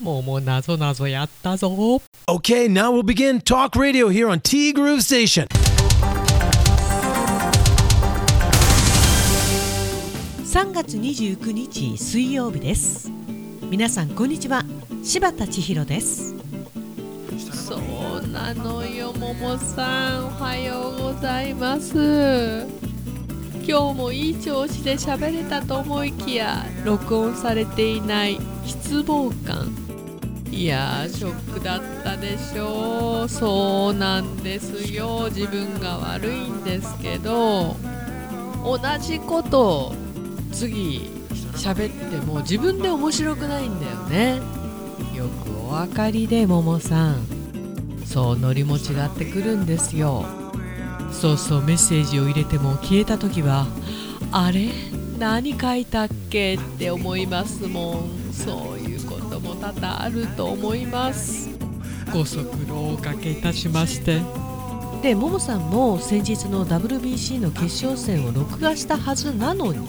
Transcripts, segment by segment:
もうもうなぞなぞやったぞ。Okay, now we'll begin Talk Radio here on T Groove Station. 3月29日水曜日です。皆さんこんにちは。柴田千尋です。そうなのよももさん。おはようございます。今日もいい調子で喋れたと思いきや録音されていない失望感いやショックだったでしょう。そうなんですよ。自分が悪いんですけど同じこと次喋っても自分で面白くないんだよね。よくお分かりでももさん。そうノリも違ってくるんですよ。そうそうメッセージを入れても消えた時はあれ？何書いたっけ？って思いますもん。そういう多々あると思います。ご足労おかけいたしまして。でももさんも先日の WBC の決勝戦を録画したはずなのに。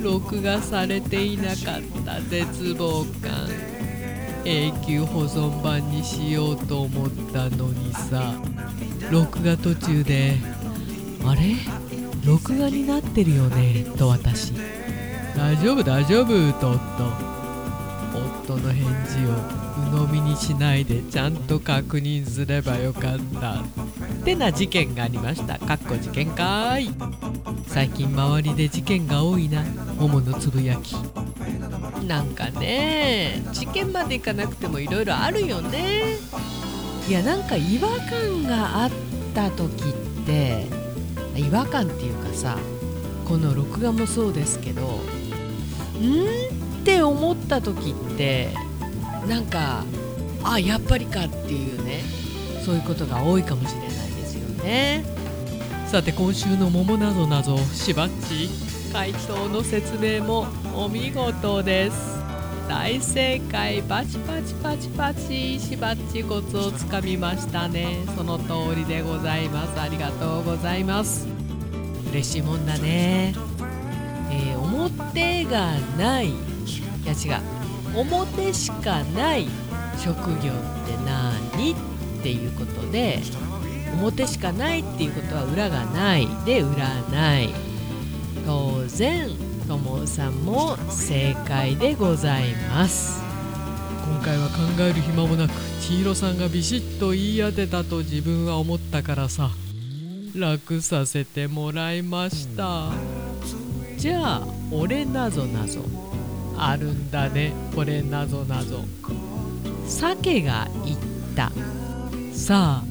録画されていなかった絶望感。永久保存版にしようと思ったのにさ。録画途中で「あれ？録画になってるよね」と私「大丈夫？大丈夫」と夫夫の返事を鵜呑みにしないでちゃんと確認すればよかった。ってな事件がありました。かっこ事件かーい。最近周りで事件が多いな。桃のつぶやき。なんかね事件までいかなくてもいろいろあるよね。いやなんか違和感があった時って違和感っていうかさこの録画もそうですけどん？って思った時ってなんかあやっぱりかっていうねそういうことが多いかもしれないですよね。さて今週の桃なぞなぞしばっち回答の説明もお見事です。大正解パチパチパチパチしばっちコツをつかみましたね。その通りでございます。ありがとうございます。嬉しいもんだね。えー、表がないいや違う。表しかない職業って何っていうことで表しかないっていうことは裏がないで占い。当然ともさんも正解でございます。今回は考える暇もなく千尋さんがビシッと言い当てたと自分は思ったからさ。楽させてもらいました。じゃあ俺なぞなぞあるんだね。これなぞなぞ。鮭が言った。さあ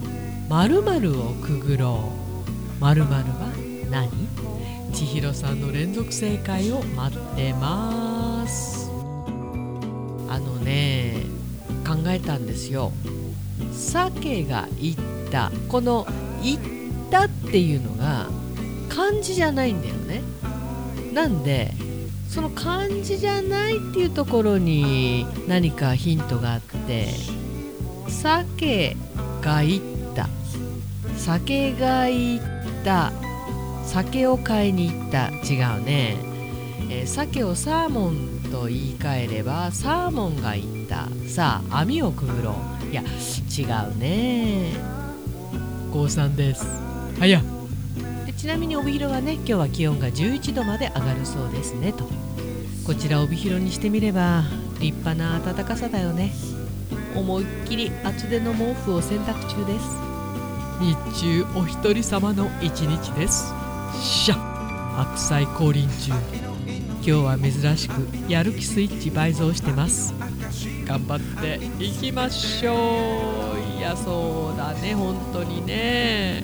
〇〇をくぐろう。〇〇は何？千尋さんの連続正解を待ってます。あのね考えたんですよ。鮭が言った。この言ったっていうのが漢字じゃないんだよね。なんでその漢字じゃないっていうところに何かヒントがあって鮭が言った。酒が言った。酒を買いに行った。違うね、えー、鮭をサーモンと言い換えればサーモンが言った。さあ網をくぐろう。いや違うね。高3です。はや。ちなみに帯広はね今日は気温が11度まで上がるそうですねとこちら帯広にしてみれば立派な暖かさだよね。思いっきり厚手の毛布を洗濯中です。日中お一人様の一日です。しゃ白菜降臨中。今日は珍しくやる気スイッチ倍増してます。頑張っていきましょう。いやそうだね本当にね。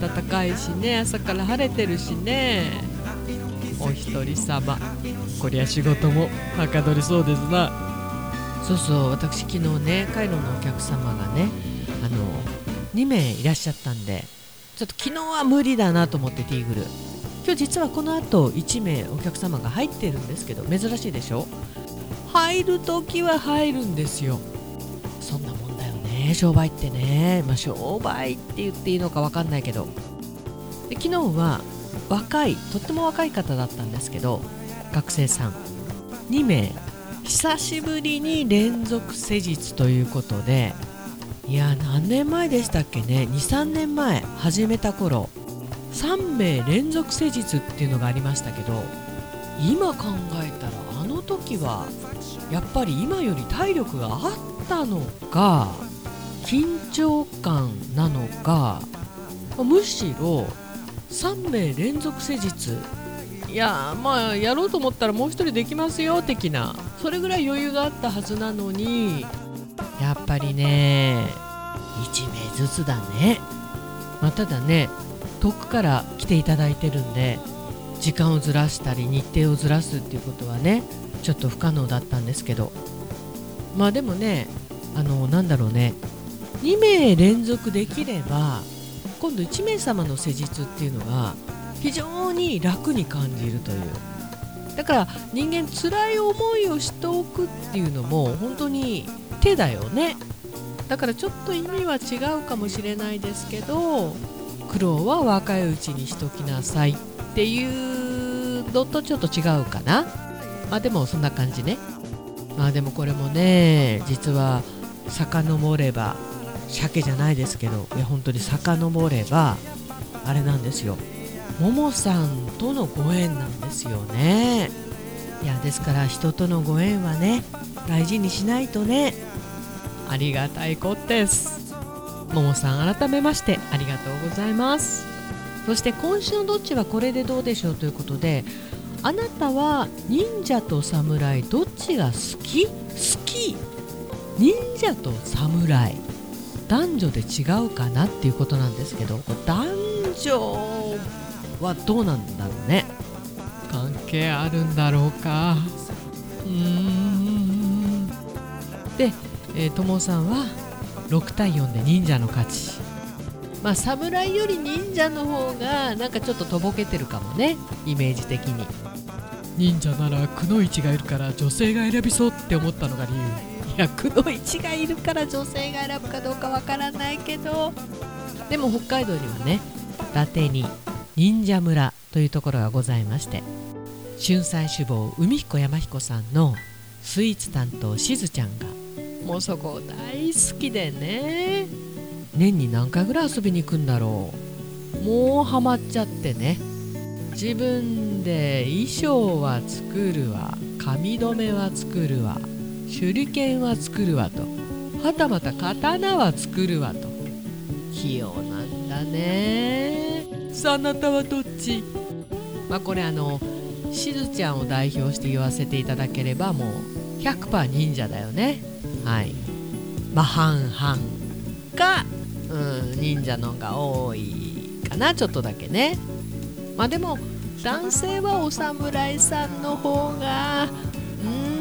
暖かいしね朝から晴れてるしね。お一人様。こりゃ仕事もはかどりそうですな。そうそう私昨日ねカイロのお客様がねあの2名いらっしゃったんでちょっと昨日は無理だなと思ってティーグル。今日実はこの後1名お客様が入ってるんですけど珍しいでしょ？入る時は入るんですよ。そんなもんだよね商売ってね、まあ、商売って言っていいのか分かんないけど。で昨日は若いとっても若い方だったんですけど学生さん。2名。久しぶりに連続施術ということでいや何年前でしたっけね。23年前。始めた頃。3名連続施術っていうのがありましたけど今考えたらあの時はやっぱり今より体力があったのか緊張感なのかむしろ3名連続施術。いやまあやろうと思ったらもう1人できますよ的な。それぐらい余裕があったはずなのに。やっぱりね1名ずつだね、まあ、ただね遠くから来ていただいてるんで時間をずらしたり日程をずらすっていうことはねちょっと不可能だったんですけど。まあでもねあのなんだろうね。2名連続できれば今度1名様の施術っていうのが非常に楽に感じるという。だから人間辛い思いをしておくっていうのも本当に手だよね。だからちょっと意味は違うかもしれないですけど苦労は若いうちにしときなさいっていうのとちょっと違うかな。まあでもそんな感じね。まあでもこれもね実は遡れば鮭じゃないですけどいや本当に遡ればあれなんですよ。ももさんとのご縁なんですよね。いやですから人とのご縁はね大事にしないとねありがたいことです。ももさん改めましてありがとうございます。そして今週のどっちはこれでどうでしょうということであなたは忍者と侍どっちが好き？好き。忍者と侍。男女で違うかなっていうことなんですけど男女はどうなんだろうね？関係あるんだろうか。うーん。で、えー、友さんは6対4で忍者の勝ち。まあ侍より忍者の方がなんかちょっととぼけてるかもねイメージ的に。忍者ならくのいちがいるから女性が選びそうって思ったのが理由いやくのいちがいるから女性が選ぶかどうかわからないけど。でも北海道にはね伊達に忍者村というところがございまして春菜志望海彦山彦さんのスイーツ担当しずちゃんがもうそこ大好きでね。年に何回ぐらい遊びに行くんだろう。もうハマっちゃってね。自分で衣装は作るわ。髪留めは作るわ。手裏剣は作るわと。はたまた刀は作るわと。器用なんだね。さああなたはどっち？まあこれあのしずちゃんを代表して言わせていただければもう100%忍者だよね。はい。まあ半々か、うん、忍者のが多いかなちょっとだけね。まあでも男性はお侍さんの方がうんありが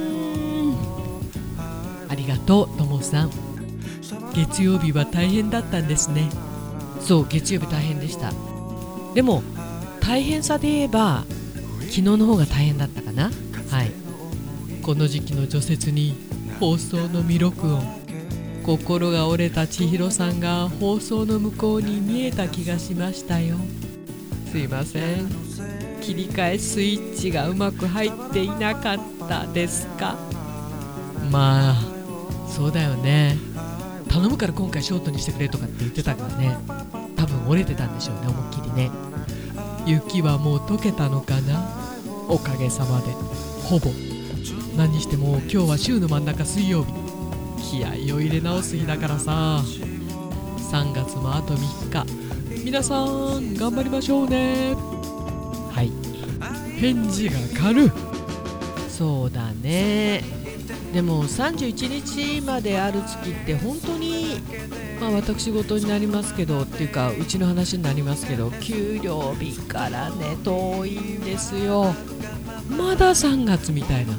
とともさん。月曜日は大変だったんですね。そう月曜日大変でした。でも大変さで言えば昨日の方が大変だったかな。はい。この時期の除雪に放送の未録音。心が折れた千尋さんが放送の向こうに見えた気がしましたよ。すいません。切り替えスイッチがうまく入っていなかったですか？まあそうだよね。頼むから今回ショートにしてくれとかって言ってたからね。多分折れてたんでしょうね思いっきりね。雪はもう溶けたのかな？おかげさまで。ほぼ。何にしても今日は週の真ん中水曜日。気合を入れ直す日だからさ。3月もあと3日。皆さん頑張りましょうね。はい。返事が軽。そうだねでも31日まである月って本当に、まあ、私事になりますけどっていうかうちの話になりますけど給料日からね遠いんですよ。まだ3月みたいな。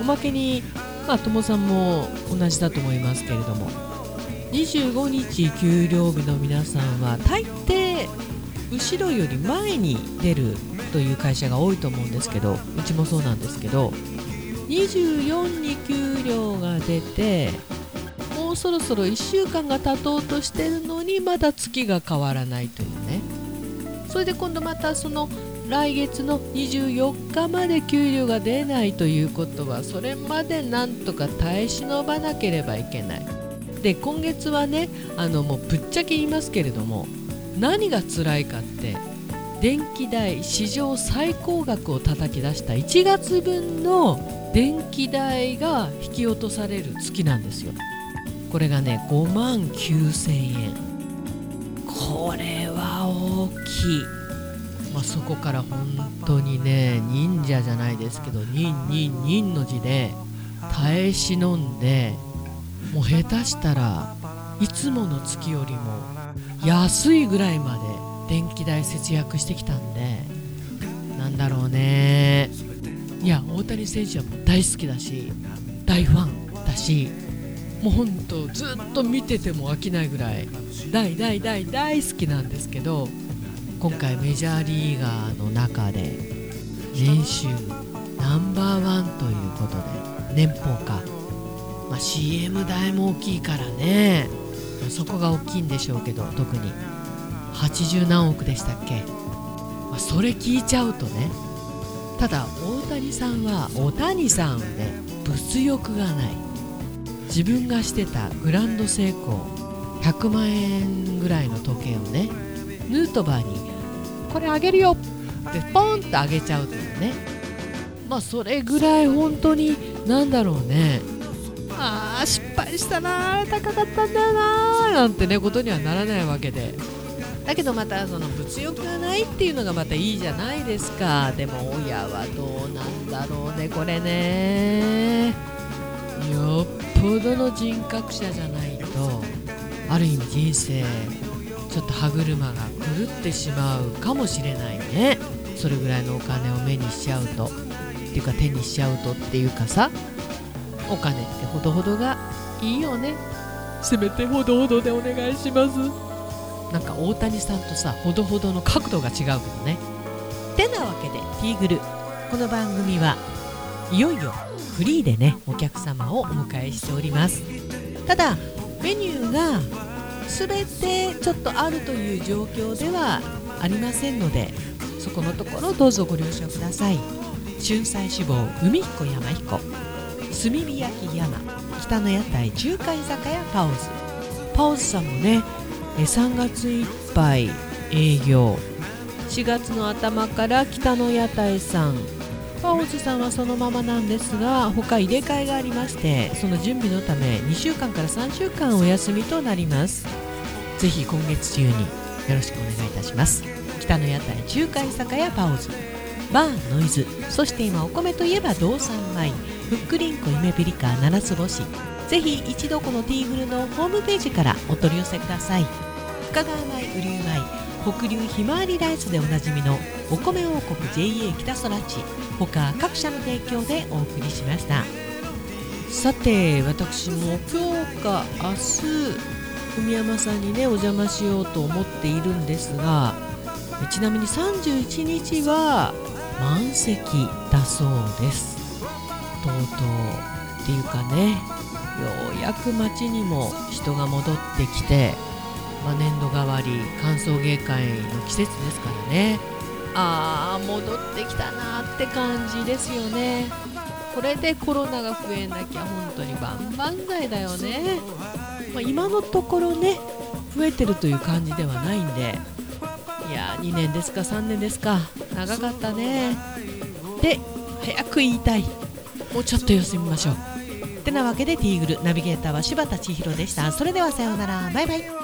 おまけにまあ友さんも同じだと思いますけれども。25日給料日の皆さんは大抵後ろより前に出るという会社が多いと思うんですけどうちもそうなんですけど24に給料が出てもうそろそろ1週間が経とうとしてるのにまだ月が変わらないというね。それで今度またその来月の24日まで給料が出ないということはそれまでなんとか耐え忍ばなければいけない。で今月はねあのもうぶっちゃけ言いますけれども何が辛いかって電気代史上最高額を叩き出した1月分の電気代が引き落とされる月なんですよ。これがね5万9000円。これは大きい、まあ、そこから本当にね忍者じゃないですけど忍忍忍の字で耐え忍んでもう下手したらいつもの月よりも安いぐらいまで電気代節約してきたんでなんだろうね。いや大谷選手はもう大好きだし大ファンだしもうほんとずっと見てても飽きないぐらい大大大大好きなんですけど今回メジャーリーガーの中で年収ナンバーワンということで年俸か、まあ、CM 代も大きいからね。そこが大きいんでしょうけど特に。80何億でしたっけ、まあ、それ聞いちゃうとねただ大谷さんは大谷さんはね物欲がない。自分がしてたグランド成功100万円ぐらいの時計をねヌートバーに「これあげるよ!」ってポンとあげちゃうというね。まあそれぐらい本当になんだろうね。あー失敗したな高かったんだよななんてねことにはならないわけで。だけどまたその物欲がないっていうのがまたいいじゃないですか。でも親はどうなんだろうねこれね。よっぽどの人格者じゃないとある意味人生ちょっと歯車が狂ってしまうかもしれないね。それぐらいのお金を目にしちゃうと。っていうか手にしちゃうとっていうかさ。お金ってほどほどがいいよね。せめてほどほどでお願いします。なんか大谷さんとさほどほどの角度が違うけどね。てなわけでティーグル。この番組はいよいよフリーでねお客様をお迎えしております。ただメニューが全てちょっとあるという状況ではありませんのでそこのところどうぞご了承ください。春菜志望海彦山彦。炭火焼山北の屋台中華居酒屋パオズ。パオズさんもね3月いっぱい営業。4月の頭から北の屋台さん。パオズさんはそのままなんですが他入れ替えがありましてその準備のため2週間から3週間お休みとなります。ぜひ今月中によろしくお願いいたします。北の屋台中華居酒屋パオズ。バーノイズ。そして今お米といえば道産米。ふっくりんこ夢ピリカ七つ星。ぜひ一度このティーグルのホームページからお取り寄せください。深川米雨竜米北流ひまわりライスでおなじみのお米王国 JA 北空地他各社の提供でお送りしました。さて私も今日か明日文山さんにねお邪魔しようと思っているんですがちなみに31日は満席だそうです。とうとうっていうかねようやく街にも人が戻ってきて、まあ、年度替わり歓送迎会の季節ですからね。あー戻ってきたなって感じですよね。これでコロナが増えなきゃ本当に万々歳だよね、まあ、今のところね増えてるという感じではないんで。いや2年ですか3年ですか。長かったね。で早く言いたい。もうちょっと休みましょう。てなわけでティーグルナビゲーターは柴田千尋でした。それではさようなら。バイバイ